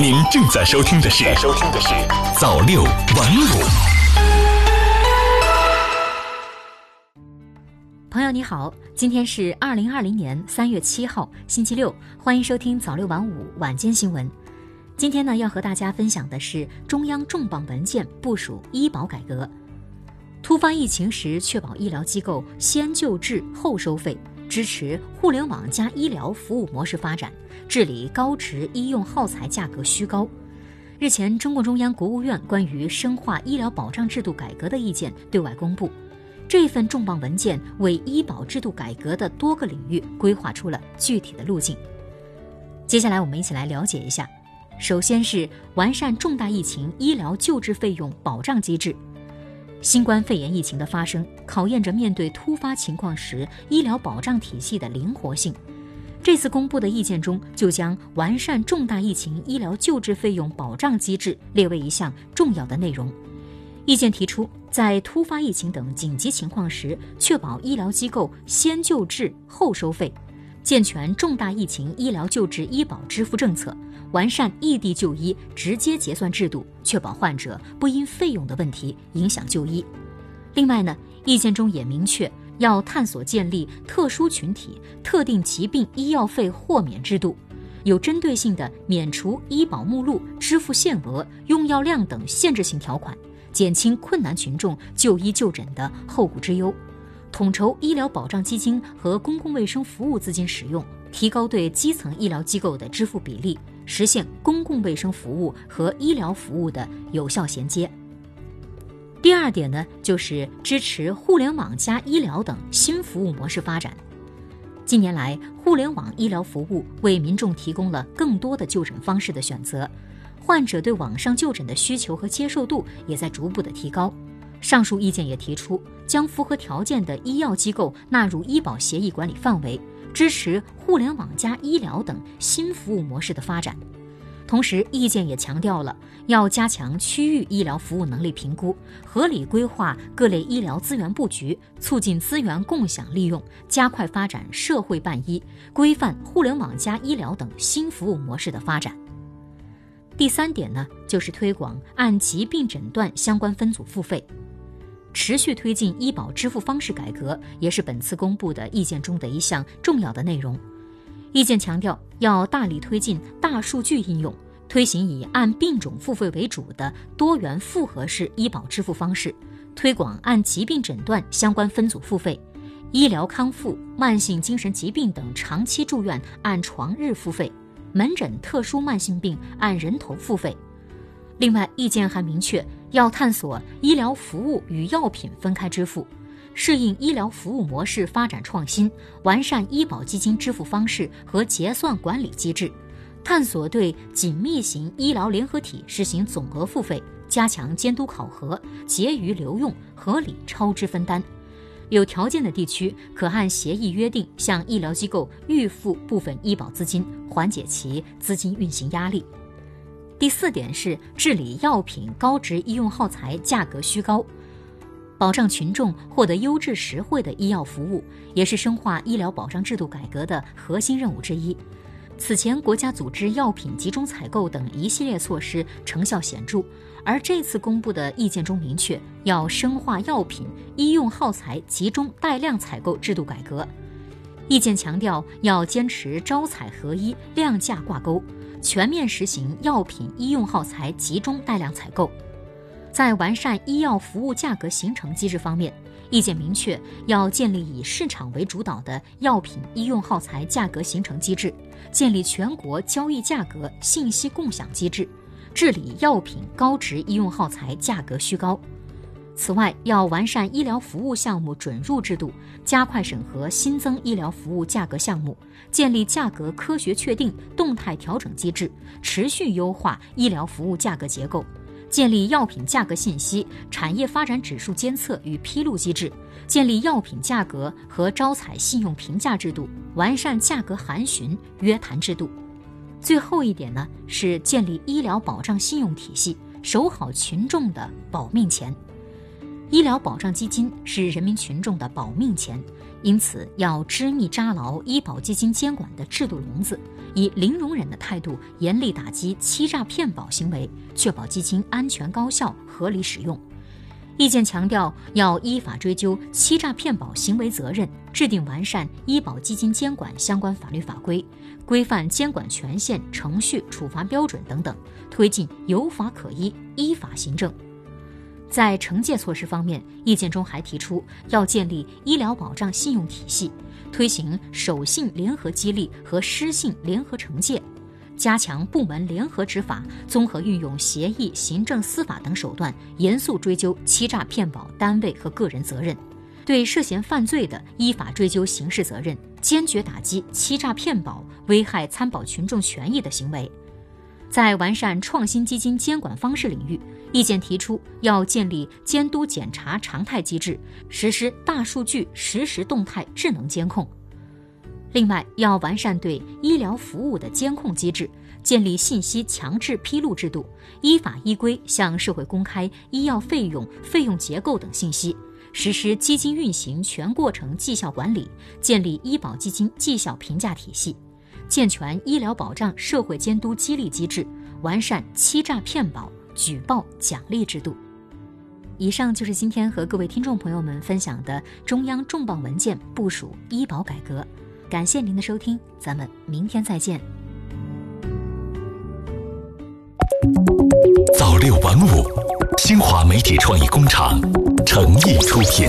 您正在收听的是《收听的是早六晚五》。朋友你好，今天是二零二零年三月七号，星期六，欢迎收听早六晚五晚间新闻。今天呢，要和大家分享的是中央重磅文件部署医保改革。突发疫情时，确保医疗机构先救治后收费，支持互联网加医疗服务模式发展，治理高值医用耗材价格虚高。日前，中共中央、国务院关于深化医疗保障制度改革的意见对外公布。这份重磅文件为医保制度改革的多个领域规划出了具体的路径。接下来，我们一起来了解一下。首先是完善重大疫情医疗救治费用保障机制。新冠肺炎疫情的发生，考验着面对突发情况时医疗保障体系的灵活性。这次公布的意见中，就将完善重大疫情医疗救治费用保障机制列为一项重要的内容。意见提出，在突发疫情等紧急情况时，确保医疗机构先救治后收费，健全重大疫情医疗救治医保支付政策。完善异地就医直接结算制度，确保患者不因费用的问题影响就医。另外呢，意见中也明确要探索建立特殊群体特定疾病医药费豁免制度，有针对性的免除医保目录支付限额、用药量等限制性条款，减轻困难群众就医就诊的后顾之忧。统筹医疗保障基金和公共卫生服务资金使用，提高对基层医疗机构的支付比例。实现公共卫生服务和医疗服务的有效衔接。第二点呢，就是支持互联网加医疗等新服务模式发展。近年来，互联网医疗服务为民众提供了更多的就诊方式的选择，患者对网上就诊的需求和接受度也在逐步的提高。上述意见也提出，将符合条件的医药机构纳入医保协议管理范围。支持互联网加医疗等新服务模式的发展，同时意见也强调了要加强区域医疗服务能力评估，合理规划各类医疗资源布局，促进资源共享利用，加快发展社会办医，规范互联网加医疗等新服务模式的发展。第三点呢，就是推广按疾病诊断相关分组付费。持续推进医保支付方式改革，也是本次公布的意见中的一项重要的内容。意见强调，要大力推进大数据应用，推行以按病种付费为主的多元复合式医保支付方式，推广按疾病诊断相关分组付费，医疗康复、慢性精神疾病等长期住院按床日付费，门诊特殊慢性病按人头付费。另外，意见还明确。要探索医疗服务与药品分开支付，适应医疗服务模式发展创新，完善医保基金支付方式和结算管理机制，探索对紧密型医疗联合体实行总额付费，加强监督考核，结余留用，合理超支分担。有条件的地区可按协议约定向医疗机构预付部分医保资金，缓解其资金运行压力。第四点是治理药品高值医用耗材价格虚高，保障群众获得优质实惠的医药服务，也是深化医疗保障制度改革的核心任务之一。此前国家组织药品集中采购等一系列措施成效显著，而这次公布的意见中明确要深化药品医用耗材集中带量采购制度改革。意见强调要坚持招采合一、量价挂钩。全面实行药品医用耗材集中带量采购，在完善医药服务价格形成机制方面，意见明确要建立以市场为主导的药品医用耗材价格形成机制，建立全国交易价格信息共享机制，治理药品高值医用耗材价格虚高。此外，要完善医疗服务项目准入制度，加快审核新增医疗服务价格项目，建立价格科学确定、动态调整机制，持续优化医疗服务价格结构，建立药品价格信息、产业发展指数监测与披露机制，建立药品价格和招采信用评价制度，完善价格函询、约谈制度。最后一点呢，是建立医疗保障信用体系，守好群众的保命钱。医疗保障基金是人民群众的保命钱，因此要织密扎牢医保基金监管的制度笼子，以零容忍的态度严厉打击欺诈骗保行为，确保基金安全高效、合理使用。意见强调，要依法追究欺诈骗保行为责任，制定完善医保基金监管相关法律法规，规范监管权限、程序、处罚标准等等，推进有法可依、依法行政。在惩戒措施方面，意见中还提出要建立医疗保障信用体系，推行守信联合激励和失信联合惩戒。加强部门联合执法，综合运用协议、行政、司法等手段，严肃追究欺诈骗保单位和个人责任；对涉嫌犯罪的，依法追究刑事责任，坚决打击欺诈骗保、危害参保群众权益的行为。在完善创新基金监管方式领域，意见提出要建立监督检查常态机制，实施大数据实时动态智能监控。另外，要完善对医疗服务的监控机制，建立信息强制披露制度，依法依规向社会公开医药费用、费用结构等信息，实施基金运行全过程绩效管理，建立医保基金绩效评价体系，健全医疗保障社会监督激励机制，完善欺诈骗保举报奖励制度。以上就是今天和各位听众朋友们分享的中央重磅文件部署医保改革。感谢您的收听，咱们明天再见。早六晚五，新华媒体创意工厂诚意出品。